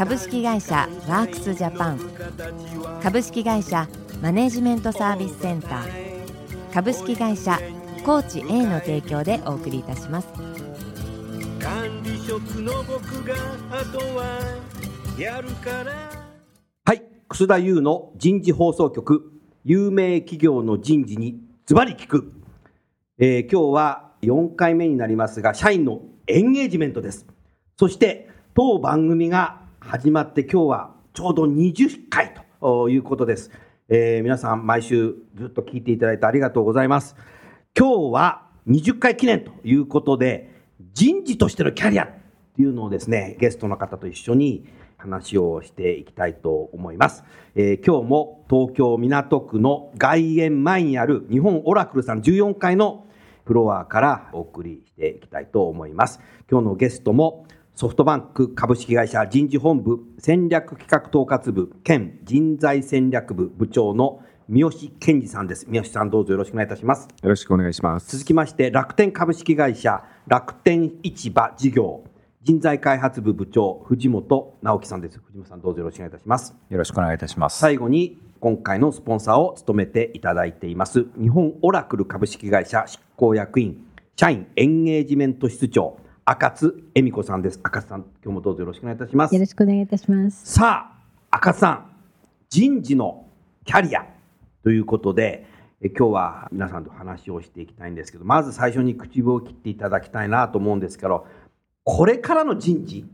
株式会社ワークスジャパン。株式会社マネジメントサービスセンター。株式会社コーチ A の提供でお送りいたします。管理職の僕があとはやるから。はい楠田優の人事放送局。有名企業の人事にズバリ聞く、えー、今日は4回目になりますが社員のエンゲージメントです。そして当番組が始まって今日はちょうど20回ということです。えー、皆さん毎週ずっと聞いていただいてありがとうございます。今日は20回記念ということで人事としてのキャリアっていうのをですねゲストの方と一緒に話をしていきたいと思います。えー、今日も東京港区の外苑前にある日本オラクルさん14階のフロアからお送りしていきたいと思います。今日のゲストもソフトバンク株式会社人事本部戦略企画統括部兼人材戦略部部長の三好健二さんです。三好さんどうぞよろしくお願いいたします。よろしくお願いします。続きまして楽天株式会社楽天市場事業人材開発部部長藤本直樹さんです。藤本さんどうぞよろしくお願いいたします。よろしくお願いいたします。最後に今回のスポンサーを務めていただいています日本オラクル株式会社執行役員社員エンゲージメント室長赤津恵美子さんです。赤津さん、今日もどうぞよろしくお願いいたします。よろしくお願いいたします。さあ、赤津さん、人事のキャリアということで、え今日は皆さんと話をしていきたいんですけど、まず最初に口を切っていただきたいなと思うんですけど、これからの人事、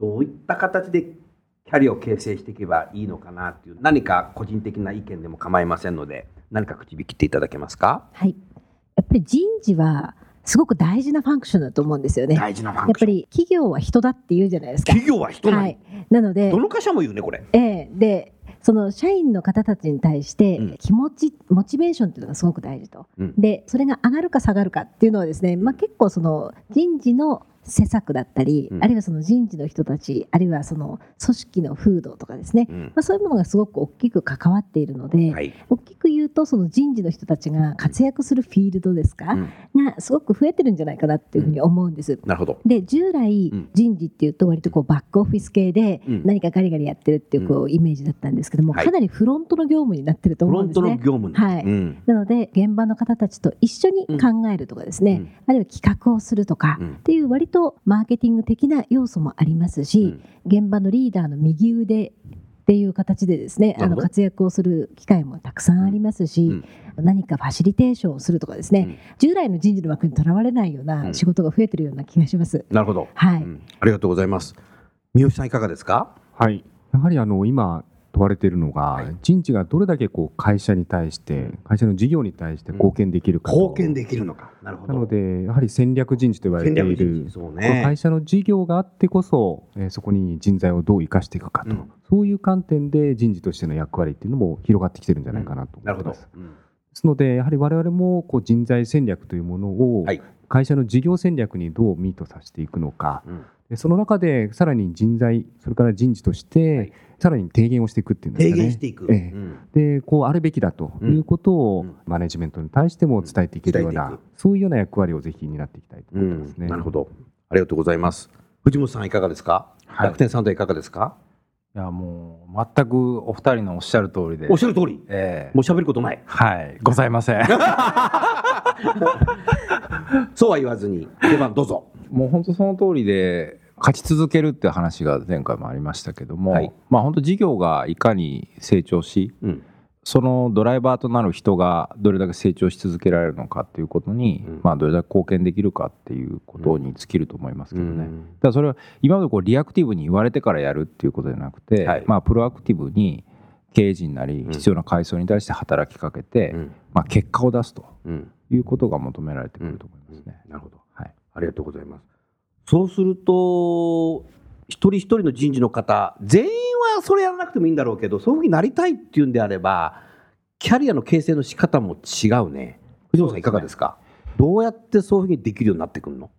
どういった形でキャリアを形成していけばいいのかなっていう、何か個人的な意見でも構いませんので、何か口火切っていただけますか？はい。やっぱり人事はすごく大事なファンクションだと思うんですよね。大事なファンクション。やっぱり企業は人だって言うじゃないですか。企業は人なはい。なので、どの会社も言うね、これ。ええー、で、その社員の方たちに対して気持ち、うん、モチベーションっていうのがすごく大事と、うん、でそれが上がるか下がるかっていうのはですね、まあ、結構その人事の施策だったり、うん、あるいはその人事の人たちあるいはその組織の風土とかですね、うん、まあ、そういうものがすごく大きく関わっているので、はい、大きく言うとその人事の人たちが活躍するフィールドですか、うん、がすごく増えてるんじゃないかなっていうふうに思うんです。なるほど。で従来、人事っていうと割とこうバックオフィス系で何かガリガリやってるっていうこうイメージだったんですけども、かなりフロントの業務になってると思うんですね。業務はい、なので現場の方たちと一緒に考えるとかですね、あるいは企画をするとかっていう割とマーケティングング的な要素もありますし、うん、現場のリーダーの右腕っていう形でですねあの活躍をする機会もたくさんありますし、うん、何かファシリテーションをするとかですね、うん、従来の人事の枠にとらわれないような仕事が増えてるような気がします。なるほど、はい、ありがとうございます。三好さんいかがですか？はい。やはりあの今問われているのが、はい、人事がどれだけこう会社に対して会社の事業に対して貢献できるか、うん、貢献できるのか。なるほど。なのでやはり戦略人事と言われている、ね、会社の事業があってこそ、えー、そこに人材をどう生かしていくかと、うん、そういう観点で人事としての役割っていうのも広がってきてるんじゃないかなと思います。うん、ですのでやはり我々もこう人材戦略というものを会社の事業戦略にどうミートさせていくのか、でその中でさらに人材それから人事として、はいさらに提言をしていくっていうんですかね。提言していく。ええ、で、こうあるべきだということを、マネジメントに対しても伝えていけるような、そういうような役割をぜひ担っていきたいと思ってますね。なるほど。ありがとうございます。藤本さんいかがですか？はい、楽天さんといかがですか？いやもう全くお二人のおっしゃる通りで。おっしゃる通り。ええー、もう喋ることない。はい、ございません。そうは言わずに、出番どうぞ。もう本当その通りで、勝ち続けるって話が前回もありましたけども、はい、まあ本当事業がいかに成長し、うん、そのドライバーとなる人がどれだけ成長し続けられるのかっていうことに、うん、まあどれだけ貢献できるかっていうことに尽きると思いますけどね。うん、だからそれは今までこうリアクティブに言われてからやるっていうことじゃなくて、はい、まあプロアクティブに経営陣なり必要な階層に対して働きかけて、まあ結果を出すということが求められてくると思いますね。なるほど。はい。ありがとうございます。そうすると、一人一人の人事の方、全員はそれやらなくてもいいんだろうけどそういうふうになりたいっていうんであればキャリアの形成の仕方も違うね。藤本さんいかがですか？どうやってそういうふうにできるようになってくるの？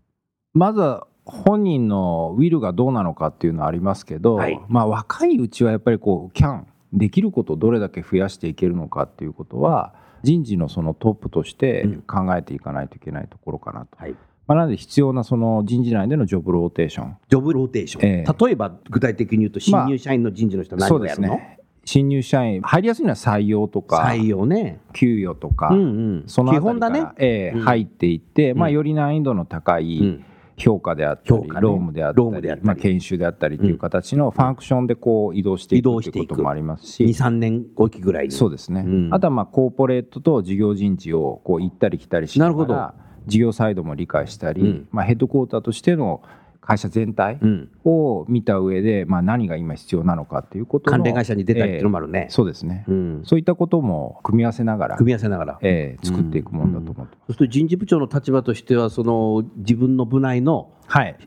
まずは本人のウィルがどうなのかっていうのはありますけど、はい、まあ若いうちはやっぱりこうキャンできることをどれだけ増やしていけるのかっていうことは人事のそのトップとして考えていかないといけないところかなと。うんはいまあ、なので必要なその人事内でのジョブローテーション？ジョブローテーション。えー、例えば具体的に言うと新入社員の人事の人は何をやるの、まあね、新入社員入りやすいのは採用とか採用ね。給与とか、うんうん、そのあたりから、ね。えー、うん、入っていって、まあ、より難易度の高い、うん。評価であったり、ね、労務であったり。まあ、研修であったりという形のファンクションでこう移動していくということもありますし。23年後期ぐらいに。そうですね、うん、あとはまあコーポレートと事業人事をこう行ったり来たりしながら事業サイドも理解したり、うん、まあ、ヘッドクォーターとしての会社全体を見た上で、まあ、何が今必要なのかっていうこと関連会社に出たりっていうのもあるね、えー、そうですね、うん、そういったことも組み合わせながら組み合わせながら、えー、作っていくものだと思ってます、そうすると人事部長の立場としてはその自分の部内の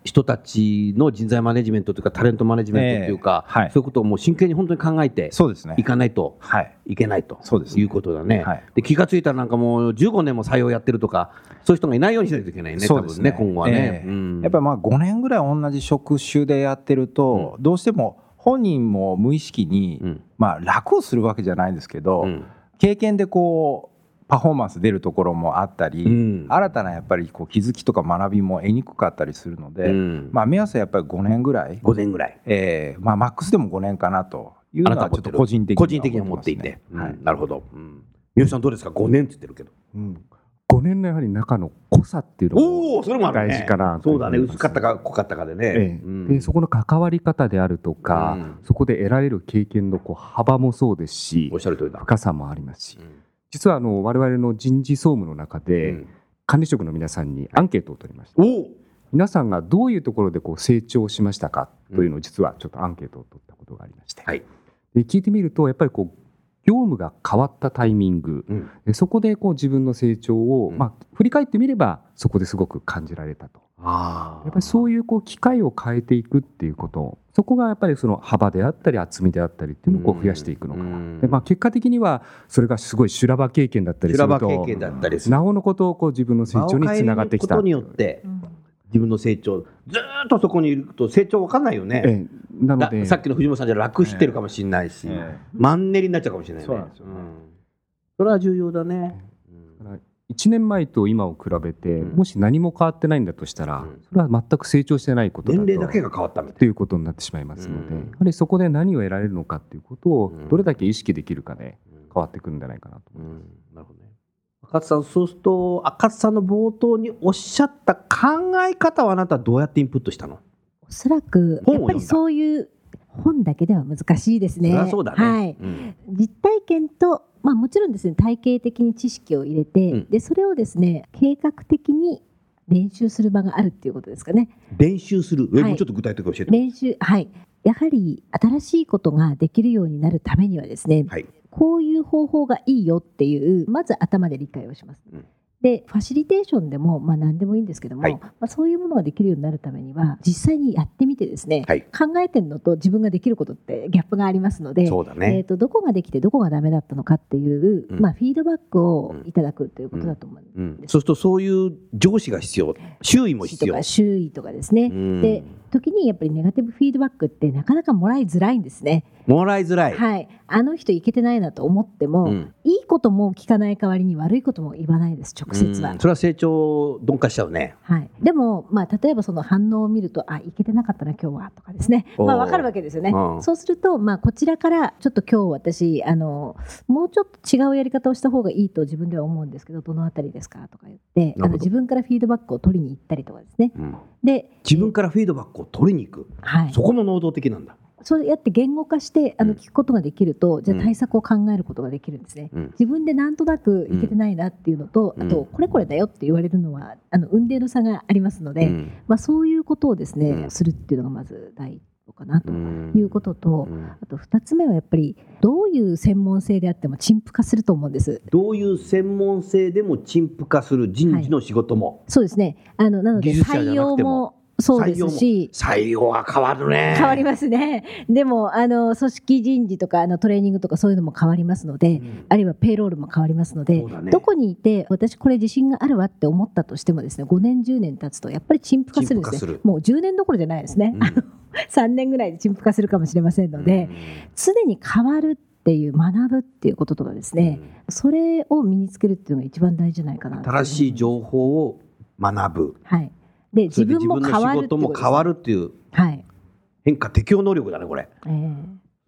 人たちの人材マネジメントというかタレントマネジメントというか、そういうことをもう真剣に本当に考えていかないとい。けないということだね。はい、で気が付いたらなんかもう15年も採用やってるとかそういう人がいないようにしないといけないねそうですね。今後はね、やっぱりまあ5年ぐらい同じ職種でやってると、どうしても本人も無意識に、まあ楽をするわけじゃないんですけど、経験でこうパフォーマンス出るところもあったり、うん、新たなやっぱりこう気づきとか学びも得にくかったりするので、うん、まあ、目安はやっぱり5年ぐらい。5年ぐらい、えーまあ、マックスでも5年かなというのはちょっと個人的に、個人的に思っていて、はい、なるほど、うん、三好さんどうですか？5年って言ってるけど、うん、5年のやはり中の濃さっていうのも大事かな、ね、そうだね。薄かったか濃かったかでね、ええ。うん、でそこの関わり方であるとか、うん、そこで得られる経験のこう幅もそうですしおっしゃる通りだ。深さもありますし、うん実はあの我々の人事総務の中で、管理職の皆さんにアンケートを取りました。皆さんがどういうところでこう成長しましたかというのを実はちょっとアンケートを取ったことがありまして、はい、で聞いてみるとやっぱりこう業務が変わったタイミング、うん、そこでこう自分の成長を、まあ、振り返ってみればそこですごく感じられたと。やっぱりそういうこう機会を変えていくっていうこと。そこがやっぱりその幅であったり厚みであったりっていうのをこう増やしていくのかな。で、まあ、結果的にはそれがすごい修羅場経験だったりする。となおのことをこう自分の成長につながってきた。ことによって自分の成長ずっとそこにいると成長分かんないよね、ええ、なのでさっきの藤本さんじゃ楽してるかもしれないし、ええ、マンネリになっちゃうかもしれないね。そうなんですよ。ね、うん、それは重要だね、1年前と今を比べて、もし何も変わってないんだとしたら、それは全く成長してないことだと。年齢だけが変わったということになってしまいますので、やはりそこで何を得られるのかということをどれだけ意識できるかで変わってくるんじゃないかなと思います。なるほどね。赤津さん、そうすると、赤津さんの冒頭におっしゃった考え方はあなたはどうやってインプットしたの？おそらく、やっぱりそういう本だけでは難しいですね。そね。はい、うん、実体験とまあ、もちろんですね体系的に知識を入れて、うん、でそれをですね計画的に練習する場があるっていうことですかね。練習する、え、はい、もうちょっと具体的に教えて。練習はい。やはり新しいことができるようになるためにはですね、はい、こういう方法がいいよっていうまず頭で理解をします。うんでファシリテーションでも、まあ、何でもいいんですけども、はい、まあ、そういうものができるようになるためには実際にやってみてですね、はい、考えてるのと自分ができることってギャップがありますのでそうだ、ね、えーと、どこができてどこがダメだったのかっていう、うん、まあ、フィードバックをいただくということだと思うんです、うん。うん、そうするとそういう上司が必要。周囲も必要。周囲とかですね、で時にやっぱりネガティブフィードバックってなかなかもらいづらいんですね。もらいづらい。はい。あの人いけてないなと思っても、うん、いいことも聞かない代わりに悪いことも言わないです、直接は。それは成長鈍化しちゃうね。はい。でも、まあ、例えばその反応を見ると、あ、いけてなかったな、今日は、とかですね。まあ、わかるわけですよね。そうすると、まあ、こちらから、ちょっと今日私、あの、もうちょっと違うやり方をした方がいいと自分では思うんですけど、どのあたりですかとか言って、あの自分からフィードバックを取りに行ったりとかですね。うん、で、自分からフィードバックを取りに行く。はい、そこも能動的なんだ。そうやって言語化してあの聞くことができると、じゃあ対策を考えることができるんですね、うん、自分でなんとなくいけてないなっていうのと、うん、あとこれこれだよって言われるのはあの運転の差がありますので、うん、まあ、そういうことをですね、するっていうのがまず第一歩かなということと、あと2つ目はやっぱりどういう専門性であっても陳腐化すると思うんです。どういう専門性でも陳腐化する人事の仕事も、はい、そうですね。あのなので採用もそうですし。採用は変わるね。変わりますね。でもあの組織人事とかあのトレーニングとかそういうのも変わりますので、うん、あるいはペイロールも変わりますので、ね、どこにいて私これ自信があるわって思ったとしてもですね5年10年経つとやっぱり陳腐化するんですね。もう10年どころじゃないですね、うん、3 年ぐらいで陳腐化するかもしれませんので、常に変わるっていう学ぶっていうこととかですね、それを身につけるっていうのが一番大事じゃないかな新しい情報を学ぶ、はい、で自分も変わるっても変わるっていう変化適応能力だねこれ、えー、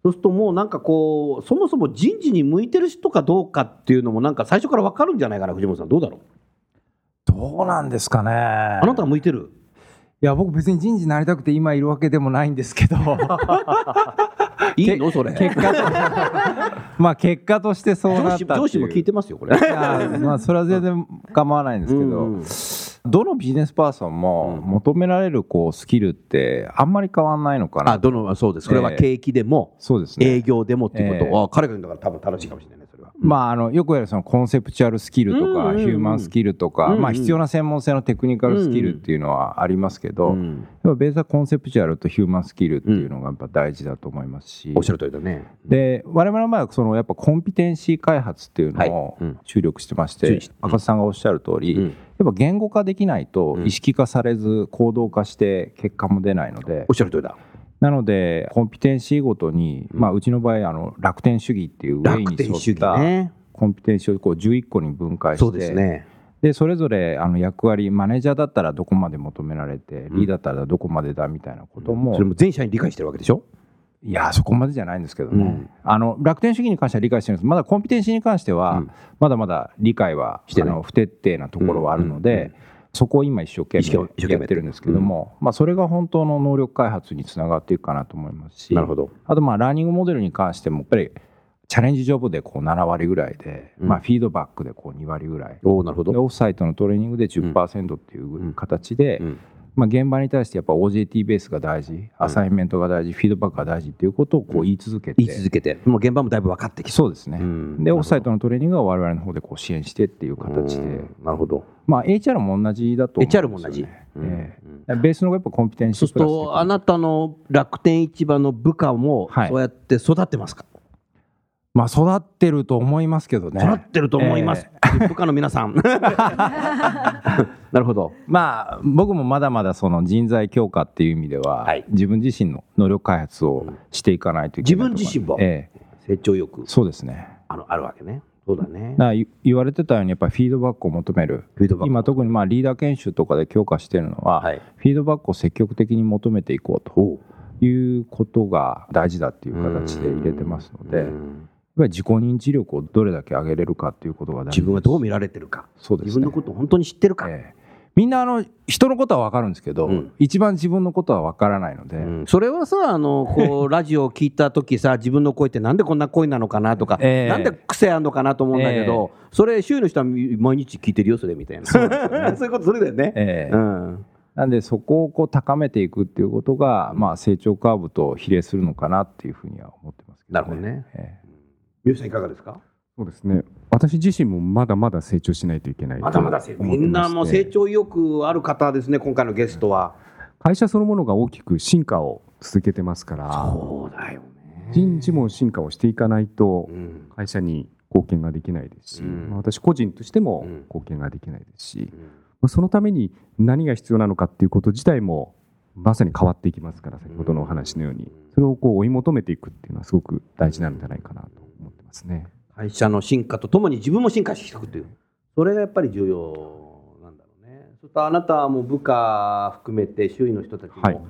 そうするともうなんかこうそもそも人事に向いてる人かどうかっていうのもなんか最初から分かるんじゃないかな藤本さん。どうだろう？どうなんですかね。あなたは向いてる？いや僕別に人事になりたくて今いるわけでもないんですけど。いいのそれ。結果とまあ結果としてそうなった上司も聞いてますよこれ。いやまあそれは全然構わないんですけど、うんうんどのビジネスパーソンも求められるこうスキルってあんまり変わんないのかな、あどのそうです。それは景気でも、そうですね、営業でもっていうことは、えー、彼が言うんだから多分楽しいかもしれないねそれは。まあ、あのよく言われるそのコンセプチュアルスキルとか、ヒューマンスキルとか、まあ、必要な専門性のテクニカルスキルっていうのはありますけど、うん、ベースはコンセプチュアルとヒューマンスキルっていうのがやっぱ大事だと思いますし、おっしゃる通りだね。で我々の場合はそのやっぱコンピテンシー開発っていうのを注力してまして、赤瀬さんがおっしゃる通り、やっぱ言語化できないと意識化されず行動化して結果も出ないので、おっしゃる通りだ。なのでコンピテンシーごとに、まあ、うちの場合あの楽天主義っていうウェイに沿ったコンピテンシーをこう11個に分解してそうですね。でそれぞれあの役割マネージャーだったらどこまで求められてリーダーだったらどこまでだみたいなことも、それも全社に理解してるわけでしょ？いやそこまでじゃないんですけどね、うん、あの楽天主義に関しては理解してるんです。まだコンピテンシーに関しては、まだまだ理解はあの不徹底なところはあるので、そこを今一生懸命やってる。んですけども、まあ、それが本当の能力開発につながっていくかなと思いますしなるほど。あとまあラーニングモデルに関してもやっぱりチャレンジジョブでこう7割ぐらいで、まあ、フィードバックでこう2割ぐらい。おなるほど。オフサイトのトレーニングで10%っていう形で、まあ、現場に対してやっぱ OJT ベースが大事、アサイメントが大事、フィードバックが大事っていうことをこう言い続けて、言い続けて、もう現場もだいぶ分かってきて。そうですね、で、オフサイトのトレーニングは我々の方でこう支援してっていう形で、なるほど、まあ、HR も同じだと思うんですよ、ね、HR も同じ、えー、ベースのやっぱコンピテンシーそうすると、あなたの楽天市場の部下も、そうやって育ってますか、まあ育ってると思いますけどね。育ってると思います。えー、部下の皆さん。なるほど。まあ僕もまだまだその人材強化っていう意味では、はい、自分自身の能力開発をしていかないといけない、自分自身も、えー、成長欲そうですね。あのあるわけね。そうだね。だ言われてたようにやっぱりフィードバックを求める。今特にまあリーダー研修とかで強化しているのは、はい、フィードバックを積極的に求めていこうということが大事だっていう形で入れてますので。ぱり自己認知力をどれだけ上げれるかっていうことが自分がどう見られてるか。そうです、ね、自分のことを本当に知ってるか、えー、みんなあの人のことは分かるんですけど、うん、一番自分のことは分からないので、うん、それはさあの こうラジオを聞いた時さ自分の声ってなんでこんな声なのかなとか、えー、なんで癖あるのかなと思うんだけど、えー、それ周囲の人は毎日聞いてるよそれみたいな。そう、ね そういうことそれだよね。えー、うん。なんでそこをこう高めていくっていうことが、まあ、成長カーブと比例するのかなっていうふうには思ってますけど、ね、なるほどね。えー三好さんいかがですか？そうですね。私自身もまだまだ成長しないといけないまだまだみんなも成長意欲ある方ですね今回のゲストは。会社そのものが大きく進化を続けてますから。そうだよね。人事も進化をしていかないと会社に貢献ができないですし、うん、私個人としても貢献ができないですし、うん、まあ、そのために何が必要なのかっていうこと自体もまさに変わっていきますから先ほどのお話のように。それをこう追い求めていくっていうのはすごく大事なんじゃないかなとますね。会社の進化とともに自分も進化していくという、それがやっぱり重要なんだろうね。そとあなたも部下含めて周囲の人たちも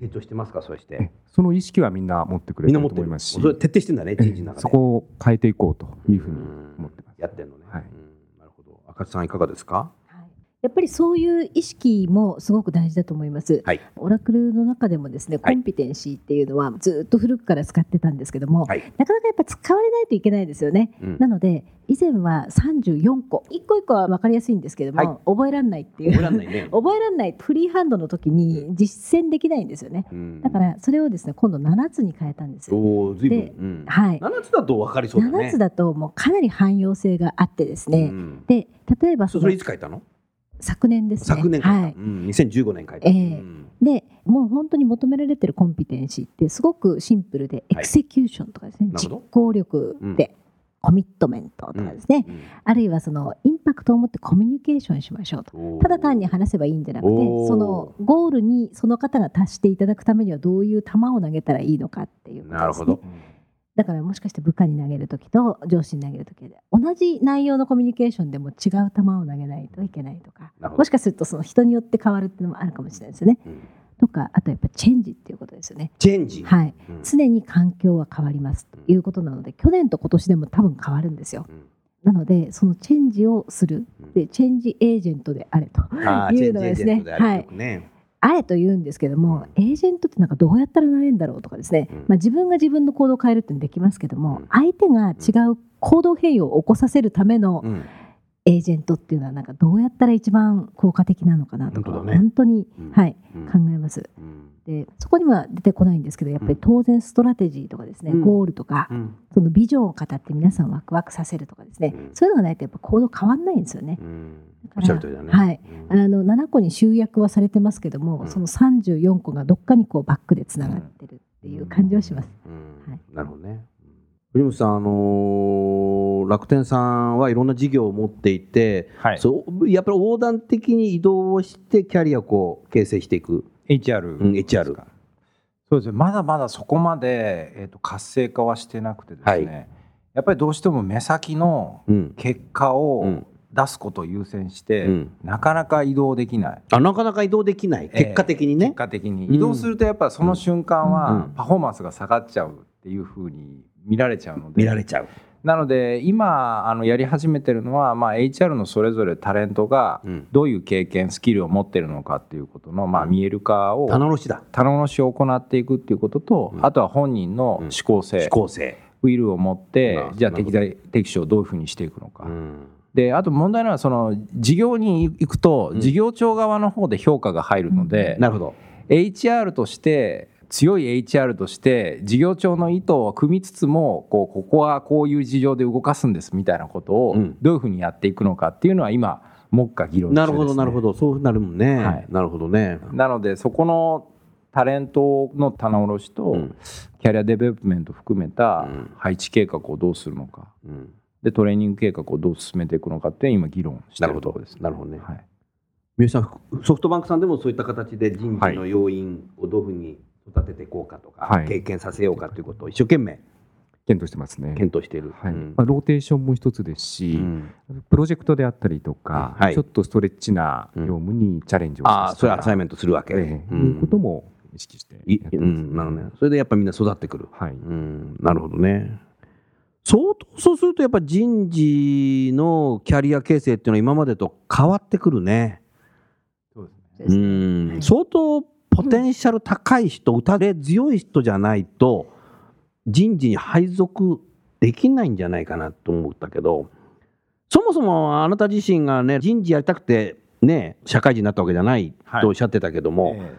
成長してますか、そして。その意識はみんな持ってくれると思いますし、それ徹底してんだね、人事の中で。そこを変えていこうというふうに思ってます。やってんのね。はい、なるほど。赤津さんいかがですか？やっぱりそういう意識もすごく大事だと思います。はい、オラクルの中でもですね、コンピテンシーっていうのはずっと古くから使ってたんですけども、はい、なかなかやっぱ使われないといけないですよね。うん、なので以前は34個。一個一個は分かりやすいんですけども、はい、覚えられないっていう。覚えられない、ね、覚えられないフリーハンドの時に実践できないんですよね、うん、だからそれをですね今度7つに変えたんですおずいぶん、うん、はい、7つだと分かりそうだね。7つだともうかなり汎用性があってですね、で例えばそれいつ変えたの？昨年ですね。昨年はい。うん、2015年書いて、えー、うん、でもう本当に求められてるコンピテンシーってすごくシンプルで、エクセキューションとかですね、実行力で、コミットメントとかですね、うん。うん、あるいはそのインパクトを持ってコミュニケーションしましょうと。ただ単に話せばいいんじゃなくてそのゴールにその方が達していただくためにはどういう球を投げたらいいのかっていう、ね、なるほどだからもしかして部下に投げる時と上司に投げる時で同じ内容のコミュニケーションでも違う球を投げないといけないとかもしかするとその人によって変わるっていうのもあるかもしれないですよね。うんとかあとやっぱチェンジっていうことですよね。チェンジはい、うん、常に環境は変わりますということなので、去年と今年でも多分変わるんですよ。うん、なのでそのチェンジをするでチェンジエージェントであれというのはですね。はい。あえと言うんですけども、エージェントってなんかどうやったらなれるんだろうとかですね、まあ、自分が自分の行動を変えるってできますけども、相手が違う行動変容を起こさせるための、エージェントっていうのはなんかどうやったら一番効果的なのかなとか本,、当に、うん、はい、うん、考えます、うん、でそこには出てこないんですけどやっぱり当然ストラテジーとかですね、ゴールとか、そのビジョンを語って皆さんワクワクさせるとかですね、そういうのがないとやっぱ行動変わんないんですよね。だから、ね、はい、あの7個に集約はされてますけども、その34個がどっかにこうバックでつながってるっていう感じはします。はい、なるほどね。藤本さん、あのー、楽天さんはいろんな事業を持っていて、はい、そうやっぱり横断的に移動をしてキャリアをこう形成していく。HR、うん、HR そうですね。まだまだそこまで、えーと、活性化はしてなくてですね、はい、やっぱりどうしても目先の結果を出すことを優先して、うん、なかなか移動できない。あなかなか移動できない。結果的にね、えー、結果的に。移動するとやっぱりその瞬間はパフォーマンスが下がっちゃうっていうふうに見られちゃうので。見られちゃう。なので今あのやり始めてるのは、まあ、HR のそれぞれタレントがどういう経験、スキルを持ってるのかっていうことの、まあ、見える化を棚卸しだ。棚卸しを行っていくっていうことと、あとは本人の思考性、思考性。ウィルを持ってじゃあ適材適所をどういうふうにしていくのか。であと問題なのはその事業に行くと事業長側の方で評価が入るので、なるほど。HR として強い HR として事業長の意図を汲みつつもこうここはこういう事情で動かすんですみたいなことをどういうふうにやっていくのかっていうのは今目下議論して、ね、なるほどなるほど。そうなるもんね、はい、なるほどね。なのでそこのタレントの棚卸しとキャリアデベロップメント含めた配置計画をどうするのか、うん、でトレーニング計画をどう進めていくのかって今議論してるところです、ね、なるほどね、はい、三好さんソフトバンクさんでもそういった形で人事の要因をどういうふうに育てていこうかとか、はい、経験させようかということを一生懸命検討してますね。検討している。はい。うん、まあ、ローテーションも一つですし、うん、プロジェクトであったりとか、はい、ちょっとストレッチな業務にチャレンジをしああ、それはアサイメントするわけ。えー、いうことも意識していうん、なるほどね。それでやっぱみんな育ってくる。はい。うん、なるほどね。相当そうするとやっぱ人事のキャリア形成っていうのは今までと変わってくるね。そうですね。うん、相当ポテンシャル高い人、打たれ強い人じゃないと、人事に配属できないんじゃないかなと思ったけど、そもそもあなた自身がね、人事やりたくて、ね、社会人になったわけじゃないとおっしゃってたけども、はいえー、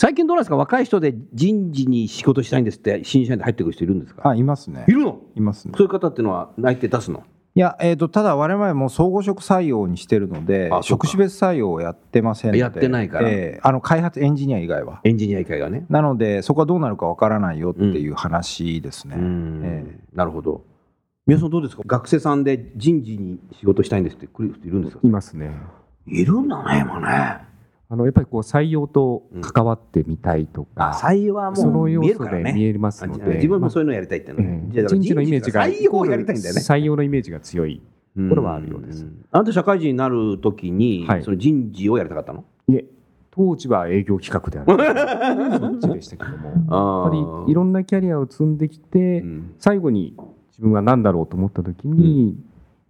最近どうなんですか、若い人で人事に仕事したいんですって、新社員で入ってくる人いるんですか？あいますね。いるの？いますね。そういう方っていうのは、内定出すの？いや、えーと、ただ我々も総合職採用にしてるので職種別採用をやってませんので。やってないから、えー、あの開発エンジニア以外は。エンジニア以外がね。なのでそこはどうなるかわからないよっていう話ですね、うん、えー、なるほど。皆さんどうですか？学生さんで人事に仕事したいんですって来る人いるんですか？いますね。いるんだね今ねあのやっぱりこう採用と関わってみたいとか、うん、採用はもう見えるからね。見えますので自分もそういうのやりたいってね、まあ、人事のイメージが採用をやりたいんだよね。採用のイメージが強いこれはあるようです。あなた社会人になるときに、はい、その人事をやりたかったの？いえ当時は営業企画である そっちでしたけども。やっぱりいろんなキャリアを積んできて、うん、最後に自分は何だろうと思った時に、うん、やっ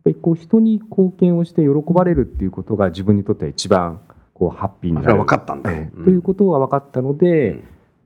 ぱりこう人に貢献をして喜ばれるっていうことが自分にとっては一番こうハッピーになる。分かったんだ、えー、ということは分かったので、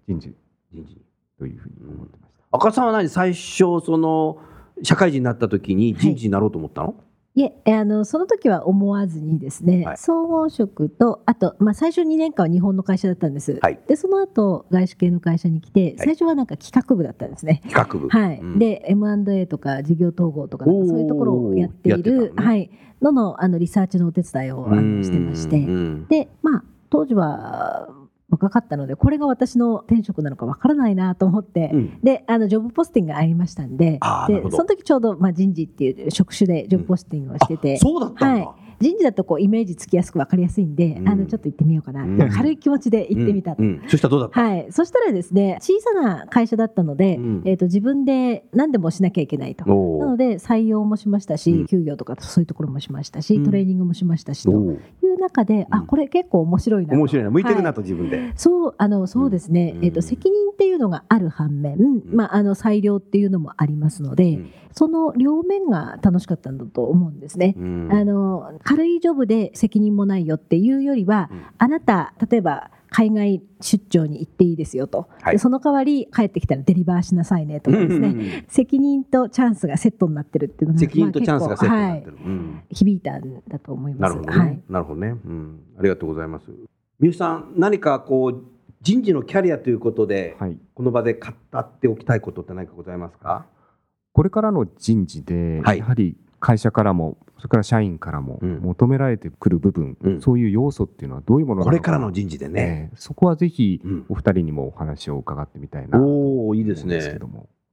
人事。人事。というふうに思ってました。赤さんは何？最初その社会人になった時に人事になろうと思ったの、いえあのその時は思わずにですね、はい、総合職とあと、まあ、最初2年間は日本の会社だったんです、はい、でその後外資系の会社に来て最初はなんか企画部だったんですね。企画部。はい、うん、で M&A とか事業統合とかそういうところをやっている、ね、はい。ののあのリサーチのお手伝いをしてまして。でまあ当時は若かったのでこれが私の転職なのかわからないなと思って、うん、であのジョブポスティングがありましたんででその時ちょうど、まあ、人事っていう職種でジョブポスティングをしてて、うん、そうだったんだ、はい。人事だとこうイメージつきやすく分かりやすいんで、うん、あのちょっと行ってみようかな、うん、軽い気持ちで行ってみた、うん、そしたらどうだった、はい、そしたらですね小さな会社だったので、えーと、自分で何でもしなきゃいけないと。なので採用もしましたし、給与とかそういうところもしましたし、トレーニングもしましたしという中で、あこれ結構面白いな面白いな。向いてるなと、自分で。そうあのそうですね、えーと、責任っていうのがある反面、まあ、あの裁量っていうのもありますので、その両面が楽しかったんだと思うんですね。あの軽いジョブで責任もないよっていうよりは、うん、あなた例えば海外出張に行っていいですよと、はい、その代わり帰ってきたらデリバーしなさいねとかですね、うんうんうん、責任とチャンスがセットになってるっていうのが責任とチャンスがセットになってる、はいうん、響いたんだと思います。なるほどね、はい、なるほどね、うん、ありがとうございます。三好さん何かこう人事のキャリアということで、はい、この場で語っておきたいことって何かございますか？これからの人事で、やはり会社からもそれから社員からも求められてくる部分、うん、そういう要素っていうのはどういうものなのか。これからの人事でね、えー、そこはぜひお二人にもお話を伺ってみたいなおおいいですね。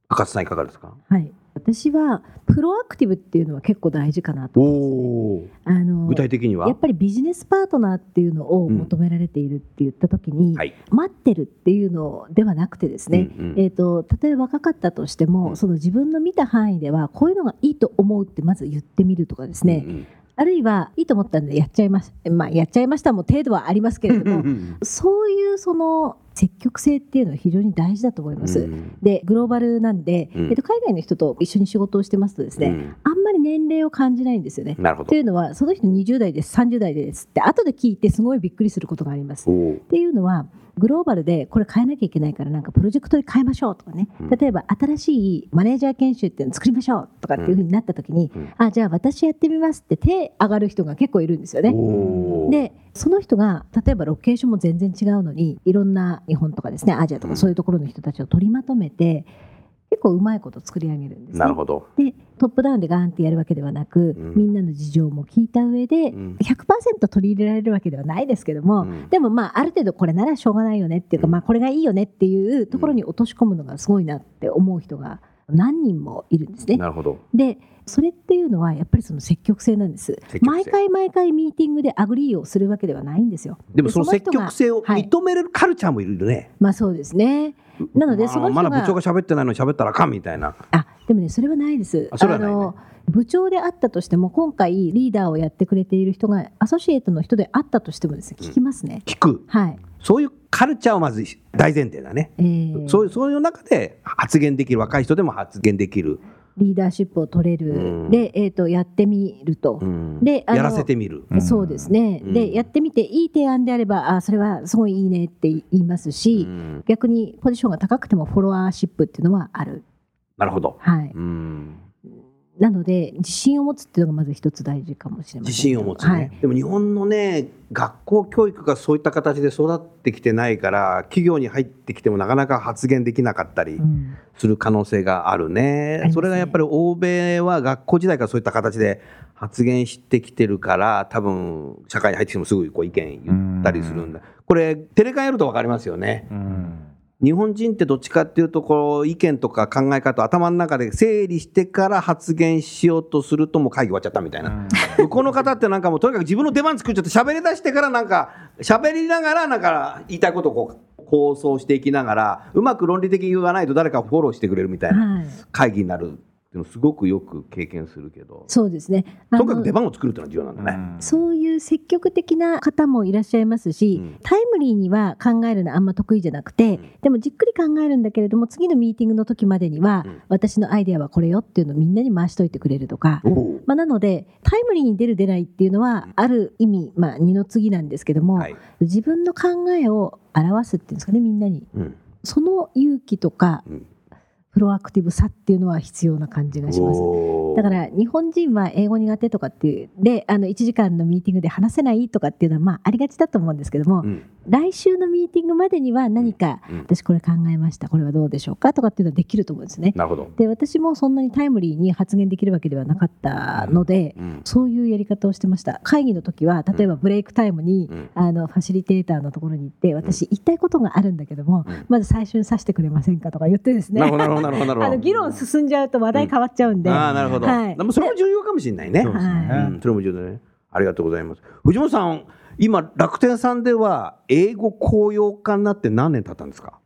赤津さんいかがですか？はい私はプロアクティブっていうのは結構大事かなと思います、あの具体的には？やっぱりビジネスパートナーっていうのを求められているって言った時に、うんはい、待ってるっていうのではなくてですね、うんうん、えーと、例えば若かったとしても、うん、その自分の見た範囲ではこういうのがいいと思うってまず言ってみるとかですね、うんうん。あるいはいいと思ったんでやっちゃいました、まあ、やっちゃいましたも程度はありますけれどもそういうその積極性っていうのは非常に大事だと思います。うん、でグローバルなんで、うん、えっと、海外の人と一緒に仕事をしてますとですね、うん、あんまり年齢を感じないんですよね。というのはその人20代です30代ですって後で聞いてすごいびっくりすることがあります。っていうのはグローバルでこれ変えなきゃいけないからなんかプロジェクトで変えましょうとかね、例えば新しいマネージャー研修っていうのを作りましょうとかっていうふうになった時に、あじゃあ私やってみますって手上がる人が結構いるんですよね。でその人が例えばロケーションも全然違うのにいろんな日本とかですねアジアとかそういうところの人たちを取りまとめて結構うまいこと作り上げるんです、ね、なるほど。でトップダウンでガーンってやるわけではなく、うん、みんなの事情も聞いた上で、うん、100%取り入れられるわけではないですけども、うん、でもまあある程度これならしょうがないよねっていうか、まあこれがいいよねっていうところに落とし込むのがすごいなって思う人が何人もいるんですね。なるほど。でそれっていうのはやっぱりその積極性なんです。毎回毎回ミーティングで agree をするわけではないんですよ。でもその積極性を認めるカルチャーもいるよね、はい、まあそうですね。なのでそのまだ部長が喋ってないのに喋ったらあかんみたいな。あでもねそれはないです。あの部長であったとしても今回リーダーをやってくれている人がアソシエイトの人であったとしてもですね聞きますね、うん、聞く。はいそういうカルチャーをまず大前提だね、えー、そういうそういう中で発言できる若い人でも発言できる。リーダーシップを取れる、うん、で、えーと、やってみると、うん、でやらせてみる。そうですね、うん、でやってみていい提案であればあそれはすごいいいねって言いますし、逆にポジションが高くてもフォロワーシップっていうのはある。なるほど。はい、うんなので自信を持つっていうのがまず一つ大事かもしれません自信を持つね、はい、でも日本のね学校教育がそういった形で育ってきてないから企業に入ってきてもなかなか発言できなかったりする可能性があるね、うん、それがやっぱり欧米は学校時代からそういった形で発言してきてるから多分社会に入ってきてもすぐこう意見言ったりするんだ、これテレカンやると分かりますよね、うん日本人ってどっちかっていうとこう意見とか考え方を頭の中で整理してから発言しようとするともう会議終わっちゃったみたいな、うん、向こうの方ってなんかもうとにかく自分の出番作っちゃって喋り出してからなんか喋りながらなんか言いたいことをこう構想していきながらうまく論理的に言わないと誰かフォローしてくれるみたいな会議になるでもすごくよく経験するけど。そうですね。とにかく出番を作るっていうのは重要なんだね、うん、そういう積極的な方もいらっしゃいますし、うん、タイムリーには考えるのあんま得意じゃなくて、うん、でもじっくり考えるんだけれども次のミーティングの時までには、私のアイデアはこれよっていうのをみんなに回しといてくれるとか、まあ、なのでタイムリーに出る出ないっていうのはある意味、まあ、二の次なんですけども、はい、自分の考えを表すっていうんですかねみんなに、その勇気とか、プロアクティブさっていうのは必要な感じがします。だから日本人は英語苦手とかっていうであの1時間のミーティングで話せないとかっていうのはまあありがちだと思うんですけども、うん、来週のミーティングまでには何か、うん、私これ考えました。これはどうでしょうかとかっていうのはできると思うんですね。なるほど。で私もそんなにタイムリーに発言できるわけではなかったので、うん、そういうやり方をしてました。会議の時は例えばブレイクタイムに、あのファシリテーターのところに行って私言いたいことがあるんだけども、まず最初にさしてくれませんかとか言ってですねあの議論進んじゃうと話題変わっちゃうんで、あなるほど、はい、でもそれも重要かもしれないね。そうですね、うん、それも重要だね。ありがとうございます。藤本さん、今楽天さんでは英語公用化になって何年経ったんですか？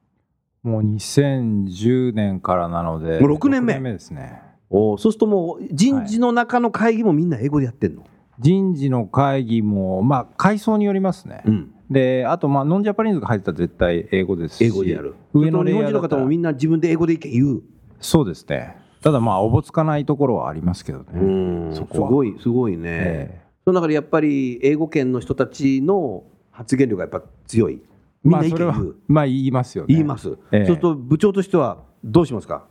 もう2010年からなので、もう6年目。年目ですね。おそうするともう人事の中の会議もみんな英語でやってんの、はい、人事の会議も、まあ、階層によりますね。うん、で、あと、まあ、ノンジャパニーズが入ったら絶対英語ですし。英語でやる。上の日本人の方もみんな自分で英語で意見言う。そうですね。ただまあおぼつかないところはありますけどね。すごいすごいね。えー、その中でやっぱり英語圏の人たちの発言力がやっぱ強い。みんな意見言う。まあ言いますよね。言います。えー、そうすると部長としてはどうしますか？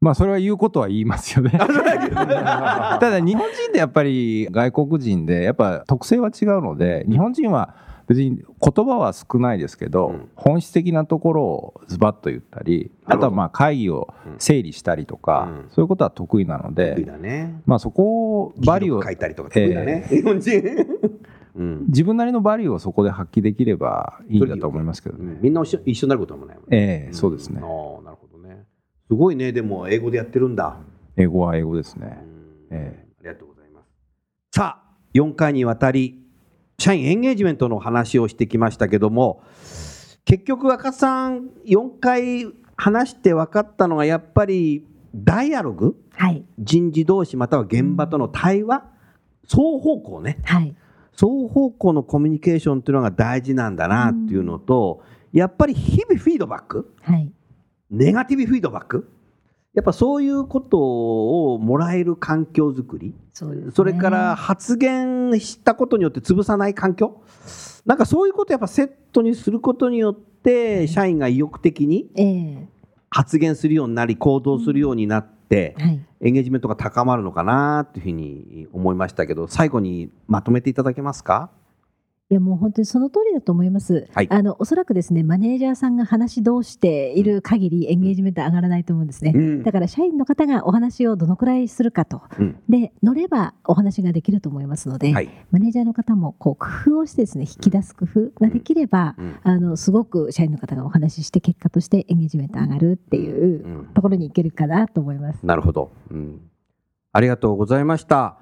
まあそれは言うことは言いますよね ただ日本人ってやっぱり外国人でやっぱ特性は違うので日本人は別に言葉は少ないですけど、うん、本質的なところをズバッと言ったりあとはまあ会議を整理したりとか、うん、そういうことは得意なので、ね、まあ、そこをバリューを書いたりとか得意だね、えー、日本人 うん、自分なりのバリューをそこで発揮できればいいんだと思いますけどね。みんな一緒になることもないもんね。ええー、そうですね。ああ、なるほどね。すごいね、でも英語でやってるんだ。英語は英語ですね。ええー、ありがとうございます。さあ、4回にわたり社員エンゲージメントの話をしてきましたけども結局若さん4回話して分かったのがやっぱりダイアログ、はい、人事同士または現場との対話、双方向ね、はい、双方向のコミュニケーションっていうのが大事なんだなっていうのと、やっぱり日々フィードバック、はい、ネガティブフィードバック？やっぱそういうことをもらえる環境づくりそ、ね,、れから発言したことによって潰さない環境？なんかそういうことをやっぱセットにすることによって社員が意欲的に発言するようになり行動するようになって、エンゲージメントが高まるのかなというふうに思いましたけど最後にまとめていただけますか？いやもう本当にその通りだと思います。はい、あのおそらくですねマネージャーさんが話し通している限りエンゲージメント上がらないと思うんですね。うん、だから社員の方がお話をどのくらいするかと、うん、で乗ればお話ができると思いますので、はい、マネージャーの方もこう工夫をしてですね引き出す工夫ができれば、うん、あのすごく社員の方がお話しして結果としてエンゲージメント上がるっていうところにいけるかなと思います。なるほど、ありがとうございました。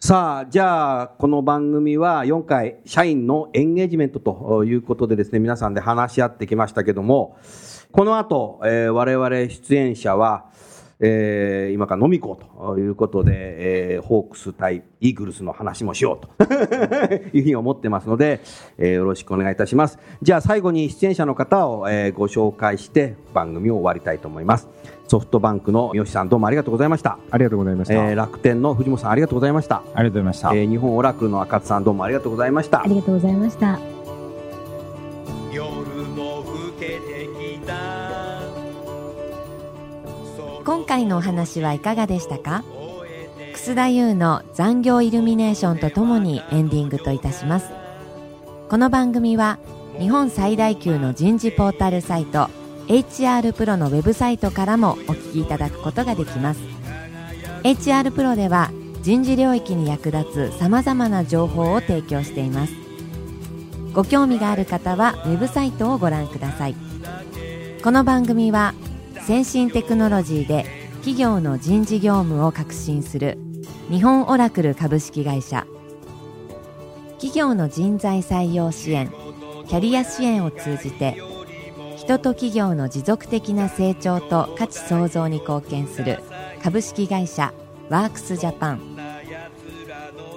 さあ、じゃあ、この番組は4回、社員のエンゲージメントということでですね、皆さんで話し合ってきましたけども、この後、えー、我々出演者は、えー、今から飲み行こうということで、えー、ホークス対イーグルスの話もしようと いうふうに思ってますので、えー、よろしくお願いいたします。じゃあ最後に出演者の方を、えー、ご紹介して番組を終わりたいと思います。ソフトバンクの三好さんどうもありがとうございました。ありがとうございました。えー、楽天の藤本さんありがとうございました。ありがとうございました。えー、日本オラクルの赤津さんどうもありがとうございました。ありがとうございました。今回のお話はいかがでしたか？楠田優の残業イルミネーションとともにエンディングといたします。この番組は日本最大級の人事ポータルサイト HR プロのウェブサイトからもお聞きいただくことができます。HR プロでは人事領域に役立つ様々な情報を提供しています。ご興味がある方はウェブサイトをご覧ください。この番組は先進テクノロジーで企業の人事業務を革新する日本オラクル株式会社。企業の人材採用支援キャリア支援を通じて人と企業の持続的な成長と価値創造に貢献する株式会社ワークスジャパン。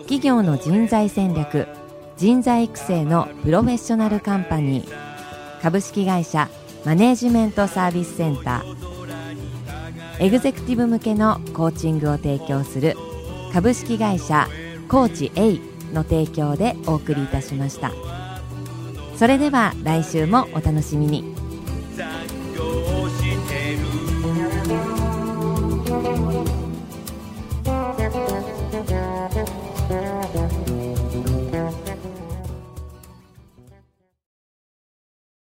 企業の人材戦略人材育成のプロフェッショナルカンパニー。株式会社マネージメントサービスセンター。エグゼクティブ向けのコーチングを提供する株式会社コーチ A の提供でお送りいたしました。それでは来週もお楽しみに。